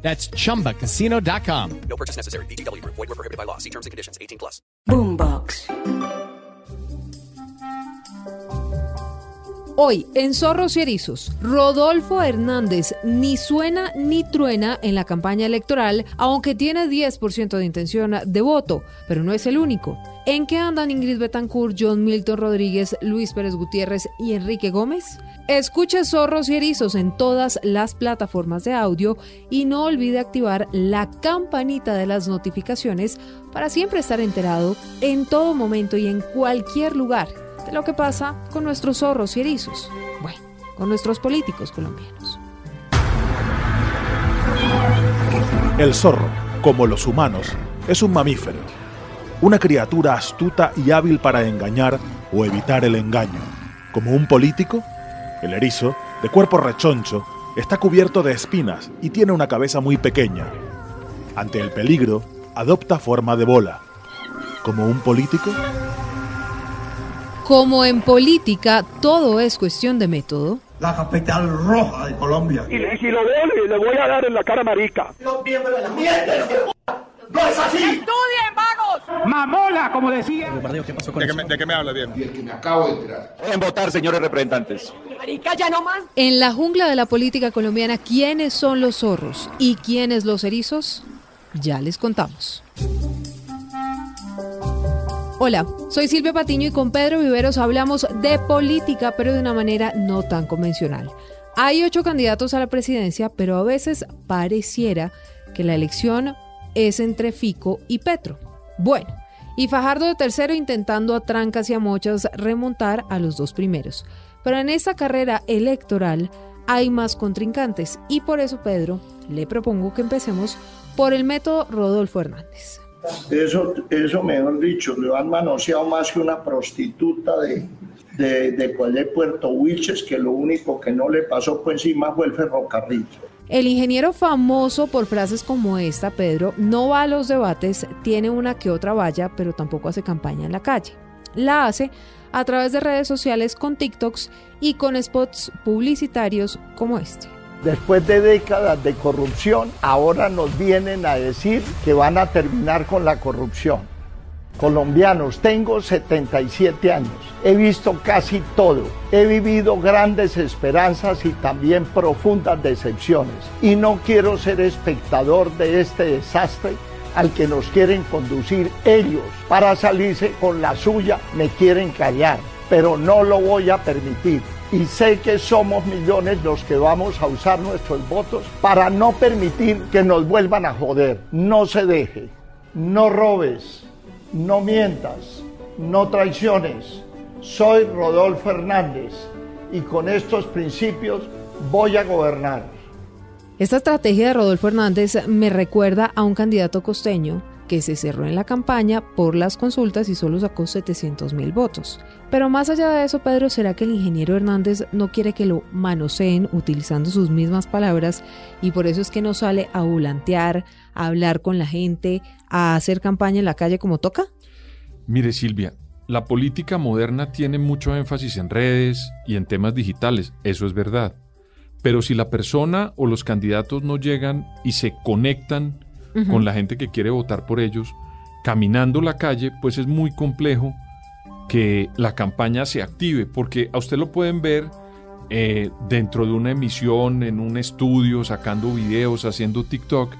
That's chumbacasino.com. No purchase necessary. BGW. Void were prohibited by law. See terms and conditions. 18 plus. Boombox. Hoy, en Zorros y Erizos, Rodolfo Hernández ni suena ni truena en la campaña electoral, aunque tiene 10% de intención de voto, pero no es el único. ¿En qué andan Ingrid Betancourt, John Milton Rodríguez, Luis Pérez Gutiérrez y Enrique Gómez? Escuche Zorros y Erizos en todas las plataformas de audio y no olvide activar la campanita de las notificaciones para siempre estar enterado en todo momento y en cualquier lugar de lo que pasa con nuestros zorros y erizos. Bueno, con nuestros políticos colombianos. El zorro, como los humanos, es un mamífero, una criatura astuta y hábil para engañar o evitar el engaño. Como un político, el erizo, de cuerpo rechoncho, está cubierto de espinas y tiene una cabeza muy pequeña. Ante el peligro, adopta forma de bola. Como un político, Como en política todo es cuestión de método, la capital roja de Colombia. Y, y si lo veo, le, le voy a dar en la cara marica. Los miembros de la mierda, no es así. Mamola, como decía. ¿De qué, me, de qué me habla bien? Y el que me acabo de enterar. En votar, señores representantes. en la jungla de la política colombiana, ¿quiénes son los zorros y quiénes los erizos? Ya les contamos. Hola, soy Silvia Patiño y con Pedro Viveros hablamos de política, pero de una manera no tan convencional. Hay ocho candidatos a la presidencia, pero a veces pareciera que la elección es entre Fico y Petro. Bueno, y Fajardo de tercero intentando a trancas y a mochas remontar a los dos primeros. Pero en esta carrera electoral hay más contrincantes y por eso, Pedro, le propongo que empecemos por el método Rodolfo Hernández. Eso, eso, mejor dicho, lo han manoseado más que una prostituta de, de, Puerto Wilches, que lo único que no le pasó por encima fue el ferrocarril. El ingeniero famoso por frases como esta, Pedro, no va a los debates, tiene una que otra valla, pero tampoco hace campaña en la calle. La hace a través de redes sociales con TikToks y con spots publicitarios como este. Después de décadas de corrupción, ahora nos vienen a decir que van a terminar con la corrupción. Colombianos, tengo 77 años, he visto casi todo, he vivido grandes esperanzas y también profundas decepciones. Y no quiero ser espectador de este desastre al que nos quieren conducir ellos. Para salirse con la suya, me quieren callar, pero no lo voy a permitir. Y sé que somos millones los que vamos a usar nuestros votos para no permitir que nos vuelvan a joder. No se deje, no robes, no mientas, no traiciones. Soy Rodolfo Hernández y con estos principios voy a gobernar. Esta estrategia de Rodolfo Hernández me recuerda a un candidato costeño que se cerró en la campaña por las consultas y solo sacó 700 mil votos. Pero más allá de eso, Pedro, ¿será que el ingeniero Hernández no quiere que lo manoseen utilizando sus mismas palabras y por eso es que no sale a volantear, a hablar con la gente, a hacer campaña en la calle como toca? Mire, Silvia, la política moderna tiene mucho énfasis en redes y en temas digitales, eso es verdad. Pero si la persona o los candidatos no llegan y se conectan con la gente que quiere votar por ellos, caminando la calle, pues es muy complejo que la campaña se active, porque a usted lo pueden ver eh, dentro de una emisión, en un estudio, sacando videos, haciendo TikTok,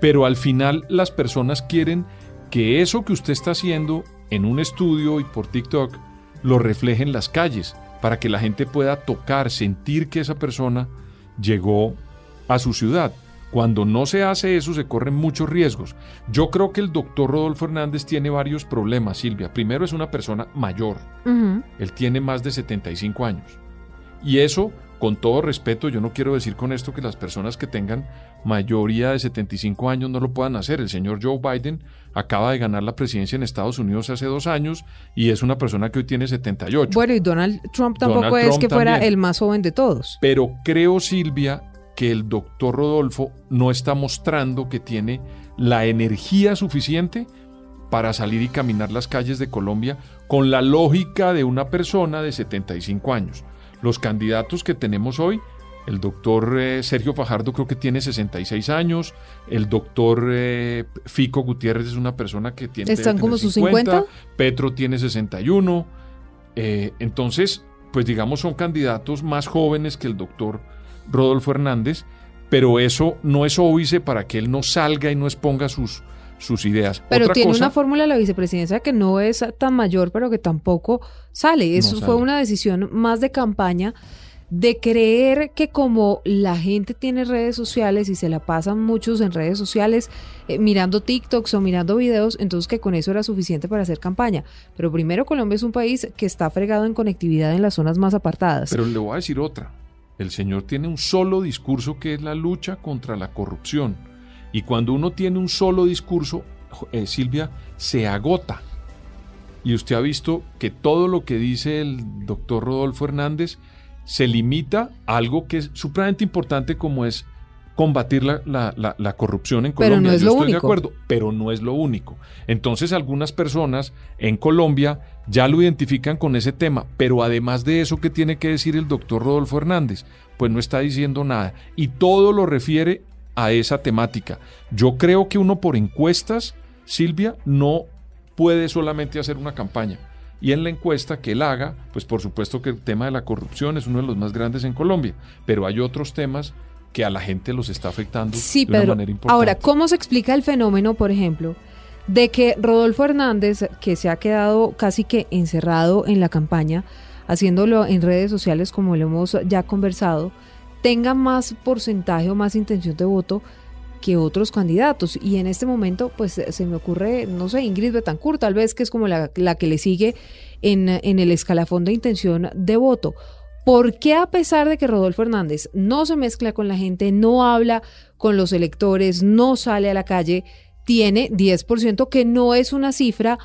pero al final las personas quieren que eso que usted está haciendo en un estudio y por TikTok lo refleje en las calles, para que la gente pueda tocar, sentir que esa persona llegó a su ciudad. Cuando no se hace eso se corren muchos riesgos. Yo creo que el doctor Rodolfo Hernández tiene varios problemas, Silvia. Primero es una persona mayor. Uh -huh. Él tiene más de 75 años. Y eso con todo respeto, yo no quiero decir con esto que las personas que tengan mayoría de 75 años no lo puedan hacer. El señor Joe Biden acaba de ganar la presidencia en Estados Unidos hace dos años y es una persona que hoy tiene 78. Bueno, y Donald Trump tampoco Donald es Trump que fuera también. el más joven de todos. Pero creo, Silvia, que el doctor Rodolfo no está mostrando que tiene la energía suficiente para salir y caminar las calles de Colombia con la lógica de una persona de 75 años. Los candidatos que tenemos hoy, el doctor eh, Sergio Fajardo creo que tiene 66 años, el doctor eh, Fico Gutiérrez es una persona que tiene... ¿Están como sus 50? Petro tiene 61. eh, entonces, pues digamos, son candidatos más jóvenes que el doctor Rodolfo Hernández, pero eso no es óbice para que él no salga y no exponga sus, sus ideas. Pero Otra tiene cosa- una fórmula la vicepresidencia que no es tan mayor, pero que tampoco sale. Eso fue sale. una decisión más de campaña de creer que como la gente tiene redes sociales y se la pasan muchos en redes sociales eh, mirando TikToks o mirando videos, entonces que con eso era suficiente para hacer campaña. Pero primero Colombia es un país que está fregado en conectividad en las zonas más apartadas. Pero le voy a decir otra. El señor tiene un solo discurso que es la lucha contra la corrupción. Y cuando uno tiene un solo discurso, eh, Silvia, se agota. Y usted ha visto que todo lo que dice el doctor Rodolfo Hernández se limita a algo que es supremamente importante como es combatir la, la- la- la corrupción en Pero Colombia. no es Yo lo estoy de acuerdo, pero no es lo único. Entonces algunas personas en Colombia ya lo identifican con ese tema, pero además de eso, ¿qué tiene que decir el doctor Rodolfo Hernández? Pues no está diciendo nada. Y todo lo refiere a esa temática. Yo creo que uno por encuestas, Silvia, no puede solamente hacer una campaña. Y en la encuesta que él haga, pues por supuesto que el tema de la corrupción es uno de los más grandes en Colombia, pero hay otros temas que a la gente los está afectando Sí, de una Pedro. manera importante. Ahora, ¿cómo se explica el fenómeno, por ejemplo, de que Rodolfo Hernández, que se ha quedado casi que encerrado en la campaña, haciéndolo en redes sociales como lo hemos ya conversado, tenga más porcentaje o más intención de voto que otros candidatos? Y en este momento, pues se me ocurre, no sé, Ingrid Betancourt, tal vez que es como la, la que le sigue en, en el escalafón de intención de voto. ¿Por qué a pesar de que Rodolfo Hernández no se mezcla con la gente, no habla con los electores, no sale a la calle, tiene 10%, que no es una cifra,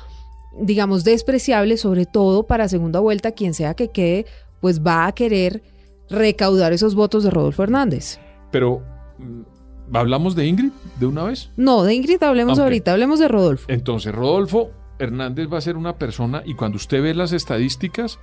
digamos, despreciable, sobre todo para segunda vuelta, quien sea que quede, pues va a querer recaudar esos votos de Rodolfo Hernández? Pero, mm, ¿hablamos de Ingrid de una vez? No, de Ingrid hablemos ahorita, hablemos de Rodolfo. Entonces, Rodolfo Hernández va a ser una persona, y cuando usted ve las estadísticas,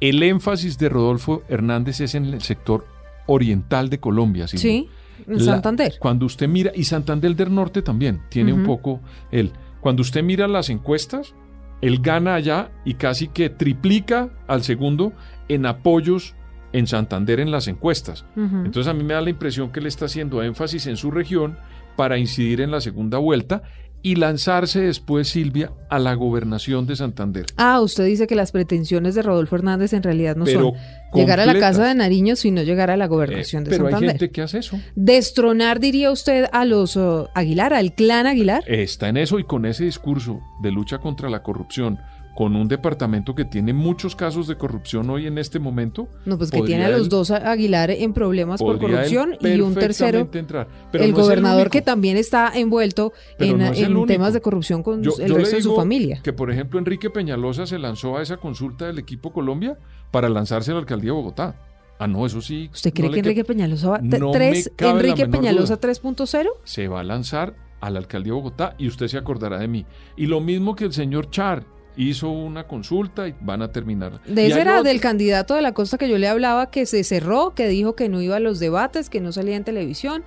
el énfasis de Rodolfo Hernández es en el sector oriental de Colombia. Silvia. Sí, en La- Santander. Cuando usted mira, y Santander del Norte también tiene un poco él. Cuando usted mira las encuestas, él gana allá y casi que triplica al segundo en apoyos en Santander en las encuestas. Entonces a mí me da la impresión que él está haciendo énfasis en su región para incidir en la segunda vuelta y lanzarse después, Silvia, a la gobernación de Santander. Ah, usted dice que las pretensiones de Rodolfo Hernández en realidad no Pero son llegar a la casa de Nariño, sino llegar a la Eh, gobernación de pero hay Santander. gente que hace eso. Destronar, diría usted, a los uh, Aguilar, al clan Aguilar. Está en eso y con ese discurso de lucha contra la corrupción, con un departamento que tiene muchos casos de corrupción hoy en este momento. No, pues que tiene a los él- dos Aguilar en problemas por corrupción y un tercero, entrar. Pero el no gobernador único. que también está envuelto Pero en, no es el en único. temas de corrupción con Yo- el yo resto de su familia. Que, por ejemplo, Enrique Peñalosa se lanzó a esa consulta del equipo Colombia para lanzarse a la alcaldía de Bogotá. Ah, no, eso sí. ¿Usted cree no que Enrique Peñalosa va no tres, Enrique Peñalosa duda. 3.0? Se va a lanzar a la alcaldía de Bogotá y usted se acordará de mí. Y lo mismo que el señor Char hizo una consulta y van a terminar. De ese era otro- del candidato de la costa que yo le hablaba, que se cerró, que dijo que no iba a los debates, que no salía en televisión,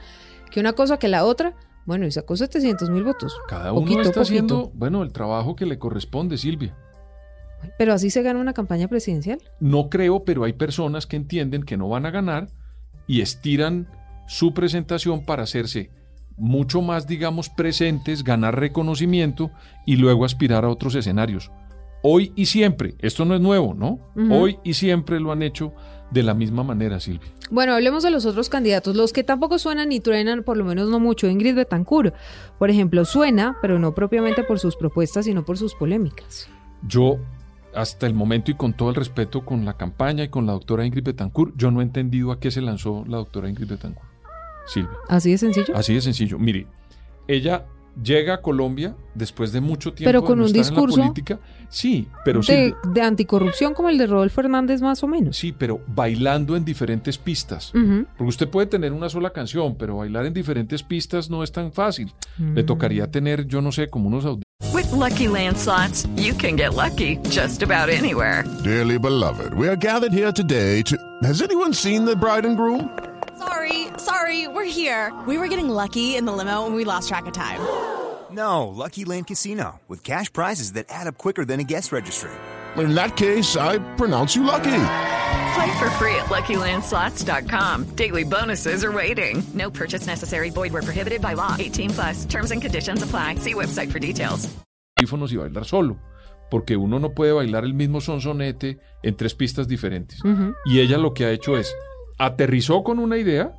que una cosa que la otra. Bueno, y sacó 700 mil votos. Cada uno está poquito. haciendo, bueno, el trabajo que le corresponde, Silvia. Pero así se gana una campaña presidencial. No creo, pero hay personas que entienden que no van a ganar y estiran su presentación para hacerse mucho más, digamos, presentes, ganar reconocimiento y luego aspirar a otros escenarios. Hoy y siempre, esto no es nuevo, ¿no? Hoy y siempre lo han hecho de la misma manera, Silvia. Bueno, hablemos de los otros candidatos, los que tampoco suenan ni truenan, por lo menos no mucho. Ingrid Betancourt, por ejemplo, suena, pero no propiamente por sus propuestas, sino por sus polémicas. Yo, hasta el momento y con todo el respeto con la campaña y con la doctora Ingrid Betancourt, yo no he entendido a qué se lanzó la doctora Ingrid Betancourt. Silvia. Así de sencillo. Así de sencillo. Mire, ella llega a Colombia después de mucho tiempo Pero con de no un estar en la discurso política. Sí, pero de, Silvia- de anticorrupción como el de Rodolfo Hernández más o menos. sí, pero bailando en diferentes pistas. Ujú. Porque usted puede tener una sola canción, pero bailar en diferentes pistas no es tan fácil. Mm. Le tocaría tener, yo no sé, como unos. With Lucky Land slots, you can get lucky just about anywhere. Dearly beloved, we are gathered here today to. Has anyone seen the bride and groom? Sorry, we're here. We were getting lucky in the limo and we lost track of time. No, Lucky Land Casino, with cash prizes that add up quicker than a guest registry. In that case, I pronounce you lucky. Play for free at LuckyLandSlots.com. Daily bonuses are waiting. No purchase necessary. Void where prohibited by law. 18 plus. Terms and conditions apply. See website for details. y bailar solo. Porque uno no puede bailar el mismo sonsonete en tres pistas diferentes. Y ella lo que ha hecho es, aterrizó con una idea,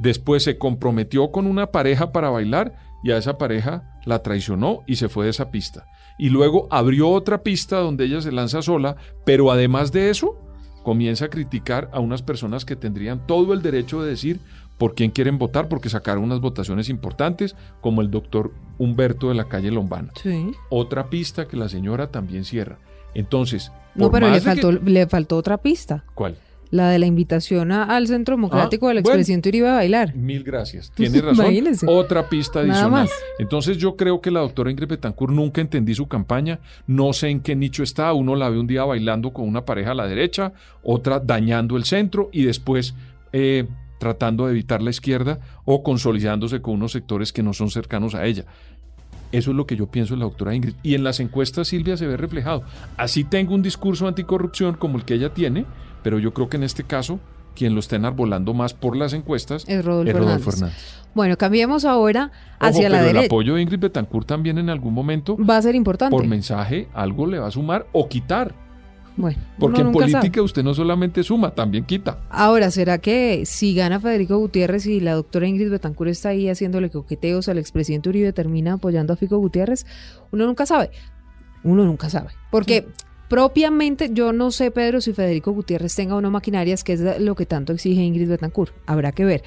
después se comprometió con una pareja para bailar y a esa pareja la traicionó y se fue de esa pista. Y luego abrió otra pista donde ella se lanza sola, pero además de eso, comienza a criticar a unas personas que tendrían todo el derecho de decir por quién quieren votar, porque sacaron unas votaciones importantes, como el doctor Humberto de la calle Lombana. Sí. Otra pista que la señora también cierra. Entonces, No, pero le que- faltó, le faltó otra pista. ¿Cuál? La de la invitación a- al Centro Democrático Ah, del bueno. expresidente Uribe a bailar. Mil gracias. Tiene razón. Otra pista Nada adicional. más. Entonces yo creo que la doctora Ingrid Betancourt nunca entendí su campaña. No sé en qué nicho está. Uno la ve un día bailando con una pareja a la derecha, otra dañando el centro y después eh, tratando de evitar la izquierda o consolidándose con unos sectores que no son cercanos a ella. Eso es lo que yo pienso de la doctora Ingrid. Y en las encuestas Silvia se ve reflejado. Así tengo un discurso anticorrupción como el que ella tiene, pero yo creo que en este caso quien lo está enarbolando más por las encuestas Es Rodolfo, Rodolfo Hernández. Hernández. Bueno, cambiemos ahora hacia Ojo, la pero el derecha. apoyo de Ingrid Betancourt también en algún momento, Va a ser importante. por mensaje, algo le va a sumar o quitar. Bueno, Porque en política sabe. usted no solamente suma, también quita. Ahora, ¿será que si gana Federico Gutiérrez y la doctora Ingrid Betancourt está ahí haciéndole coqueteos al expresidente Uribe, termina apoyando a Fico Gutiérrez? Uno nunca sabe. Uno nunca sabe. Porque propiamente yo no sé, Pedro, si Federico Gutiérrez tenga o no maquinarias, que es lo que tanto exige Ingrid Betancourt. Habrá que ver.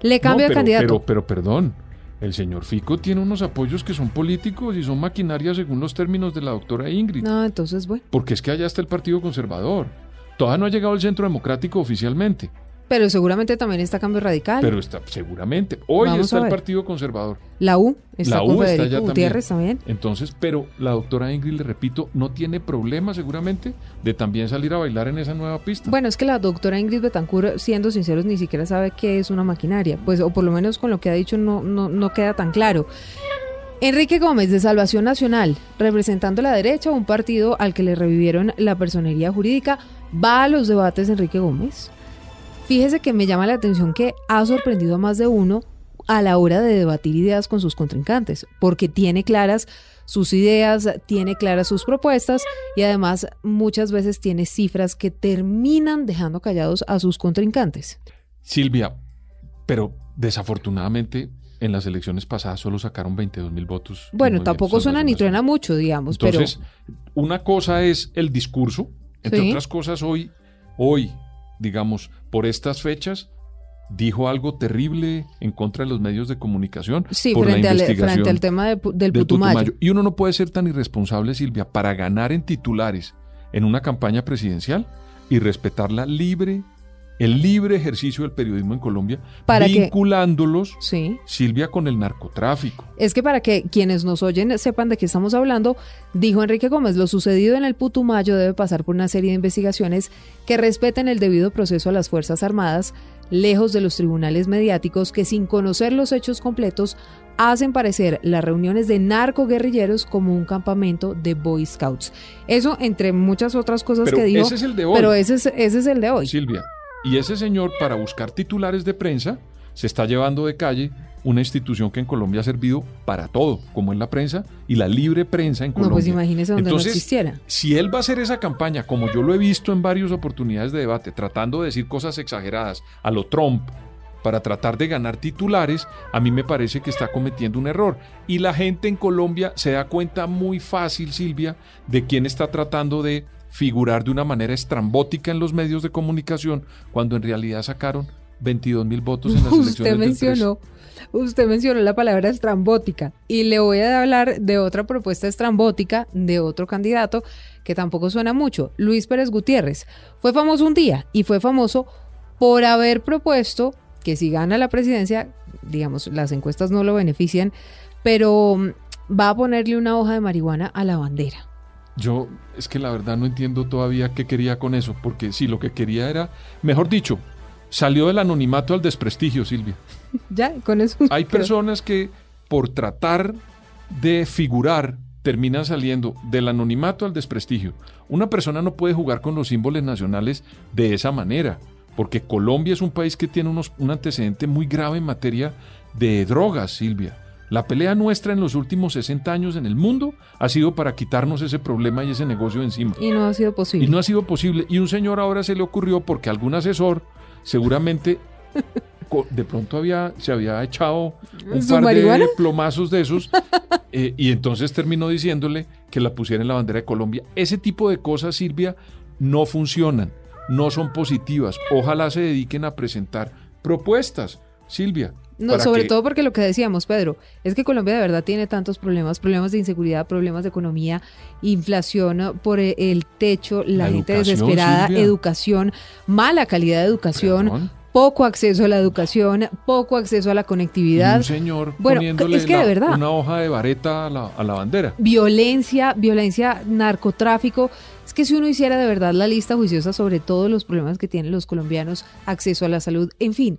Le cambio No, de pero, candidato. Pero, pero perdón, el señor Fico tiene unos apoyos que son políticos y son maquinarias según los términos de la doctora Ingrid. No, entonces, bueno. Porque es que allá está el Partido Conservador. Todavía no ha llegado el Centro Democrático oficialmente, Pero seguramente también está Cambio Radical. pero está seguramente. Hoy Vamos está el. Partido Conservador. la U está la con U Federico Gutiérrez también. Entonces, pero la doctora Ingrid, le repito, no tiene problema seguramente de también salir a bailar en esa nueva pista. Bueno, es que la doctora Ingrid Betancourt, siendo sinceros, ni siquiera sabe qué es una maquinaria. Pues, o por lo menos con lo que ha dicho, no, no, no queda tan claro. Enrique Gómez, de Salvación Nacional, representando la derecha, un partido al que le revivieron la personería jurídica, va a los debates Enrique Gómez. Fíjese que me llama la atención que ha sorprendido a más de uno a la hora de debatir ideas con sus contrincantes, porque tiene claras sus ideas, tiene claras sus propuestas y además muchas veces tiene cifras que terminan dejando callados a sus contrincantes. Silvia, pero desafortunadamente en las elecciones pasadas solo sacaron 22 mil votos. Bueno, tampoco suena ni truena mucho, digamos, Entonces, una cosa es el discurso, entre Sí. otras cosas hoy, hoy, digamos, por estas fechas, dijo algo terrible en contra de los medios de comunicación sí, por frente la al, investigación frente al tema de del, Putumayo. Putumayo. Y uno no puede ser tan irresponsable, Silvia, para ganar en titulares en una campaña presidencial y respetar la libre, el libre ejercicio del periodismo en Colombia, vinculándolos, Sí. Silvia, con el narcotráfico. Es que para que quienes nos oyen sepan de qué estamos hablando, dijo Enrique Gómez, lo sucedido en el Putumayo debe pasar por una serie de investigaciones que respeten el debido proceso a las Fuerzas Armadas, lejos de los tribunales mediáticos que sin conocer los hechos completos hacen parecer las reuniones de narcoguerrilleros como un campamento de Boy Scouts. Eso entre muchas otras cosas Pero que dijo. ese es el de hoy. Pero ese es, ese es el de hoy. Silvia. Y ese señor, para buscar titulares de prensa, se está llevando de calle una institución que en Colombia ha servido para todo, como en la prensa y la libre prensa en No, Colombia. pues imagínese donde Entonces, no existiera. Si él va a hacer esa campaña, como yo lo he visto en varias oportunidades de debate, tratando de decir cosas exageradas a lo Trump para tratar de ganar titulares, a mí me parece que está cometiendo un error. Y la gente en Colombia se da cuenta muy fácil, Silvia, de quién está tratando de figurar de una manera estrambótica en los medios de comunicación cuando en realidad sacaron 22 mil votos en las elecciones Usted del 13. mencionó, usted mencionó la palabra estrambótica y le voy a hablar de otra propuesta estrambótica de otro candidato que tampoco suena mucho, Luis Pérez Gutiérrez. Fue famoso un día y fue famoso por haber propuesto que si gana la presidencia, digamos, las encuestas no lo benefician, pero mm, va a ponerle una hoja de marihuana a la bandera. Yo es que la verdad no entiendo todavía qué quería con eso, porque sí, lo que quería era, mejor dicho, salió del anonimato al desprestigio, Silvia. Ya, con eso. Hay creo. personas que por tratar de figurar terminan saliendo del anonimato al desprestigio. Una persona no puede jugar con los símbolos nacionales de esa manera, porque Colombia es un país que tiene unos, un antecedente muy grave en materia de drogas, Silvia. La pelea nuestra en los últimos 60 años en el mundo ha sido para quitarnos ese problema y ese negocio de encima. Y no ha sido posible. Y no ha sido posible. Y un señor ahora se le ocurrió porque algún asesor seguramente de pronto había, se había echado un ¿Su par marihuana? de plomazos de esos eh, y entonces terminó diciéndole que la pusiera en la bandera de Colombia. Ese tipo de cosas, Silvia, no funcionan, no son positivas. Ojalá se dediquen a presentar propuestas, Silvia. No, sobre que- todo porque lo que decíamos, Pedro, es que Colombia de verdad tiene tantos problemas, problemas de inseguridad, problemas de economía, inflación uh, por eh, el techo, la, La gente educación, desesperada, Silvia. educación, mala calidad de educación, Perdón. poco acceso a la educación, poco acceso a la y conectividad. un señor Bueno, poniéndole es que de verdad. una hoja de vareta a la, a la bandera. violencia, violencia, narcotráfico. Es que si uno hiciera de verdad la lista juiciosa sobre todos los problemas que tienen los colombianos, acceso a la salud, en fin.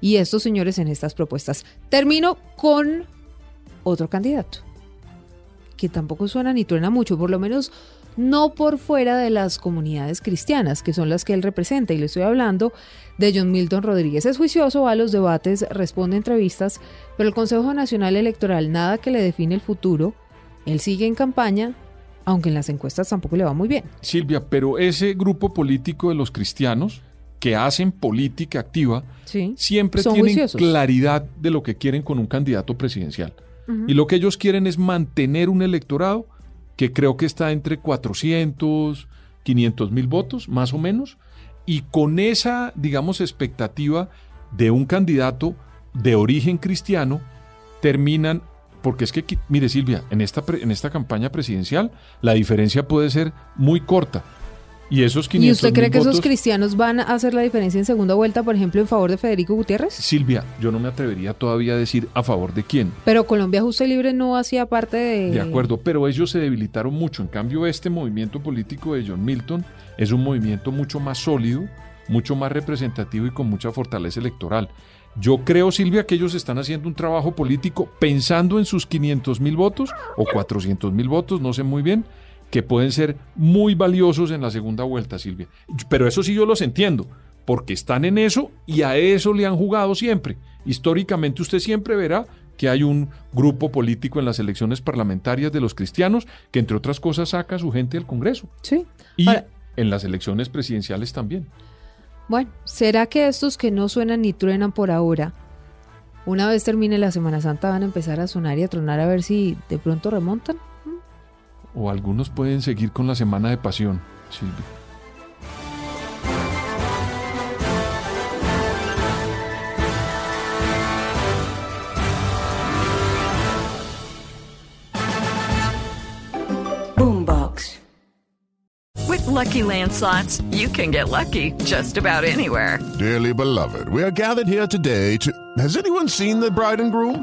Y estos señores en estas propuestas. Termino con otro candidato, que tampoco suena ni truena mucho, por lo menos no por fuera de las comunidades cristianas, que son las que él representa, y le estoy hablando de John Milton Rodríguez. Es juicioso, va a los debates, responde entrevistas, pero el Consejo Nacional Electoral, nada que le define el futuro, él sigue en campaña, aunque en las encuestas tampoco le va muy bien. Silvia, pero ese grupo político de los cristianos que hacen política activa Sí. siempre tienen claridad de lo que quieren con un candidato presidencial. Y lo que ellos quieren es mantener un electorado que creo que está entre 400, 500 mil votos, más o menos, y con esa, digamos, expectativa de un candidato de origen cristiano, terminan, porque es que, mire Silvia, en esta, pre- en esta campaña presidencial la diferencia puede ser muy corta. Y esos 500 ¿Y usted cree que esos cristianos van a hacer la diferencia en segunda vuelta, por ejemplo, en favor de Federico Gutiérrez? Silvia, yo no me atrevería todavía a decir a favor de quién. Pero Colombia Justa y Libre no hacía parte de... De acuerdo, pero ellos se debilitaron mucho. En cambio, este movimiento político de John Milton es un movimiento mucho más sólido, mucho más representativo y con mucha fortaleza electoral. Yo creo, Silvia, que ellos están haciendo un trabajo político pensando en sus 500 mil votos o 400 mil votos, no sé muy bien, que pueden ser muy valiosos en la segunda vuelta, Silvia. Pero eso sí yo los entiendo, porque están en eso y a eso le han jugado siempre. Históricamente usted siempre verá que hay un grupo político en las elecciones parlamentarias de los cristianos que entre otras cosas saca a su gente al Congreso. Sí. Y Ahora- en las elecciones presidenciales también. Bueno, ¿será que estos que no suenan ni truenan por ahora, una vez termine la Semana Santa van a empezar a sonar y a tronar a ver si de pronto remontan? O algunos pueden seguir con la semana de pasión, Silvia. Boombox. With Lucky Land slots, you can get lucky just about anywhere. Dearly beloved, we are gathered here today to. Has anyone seen the bride and groom?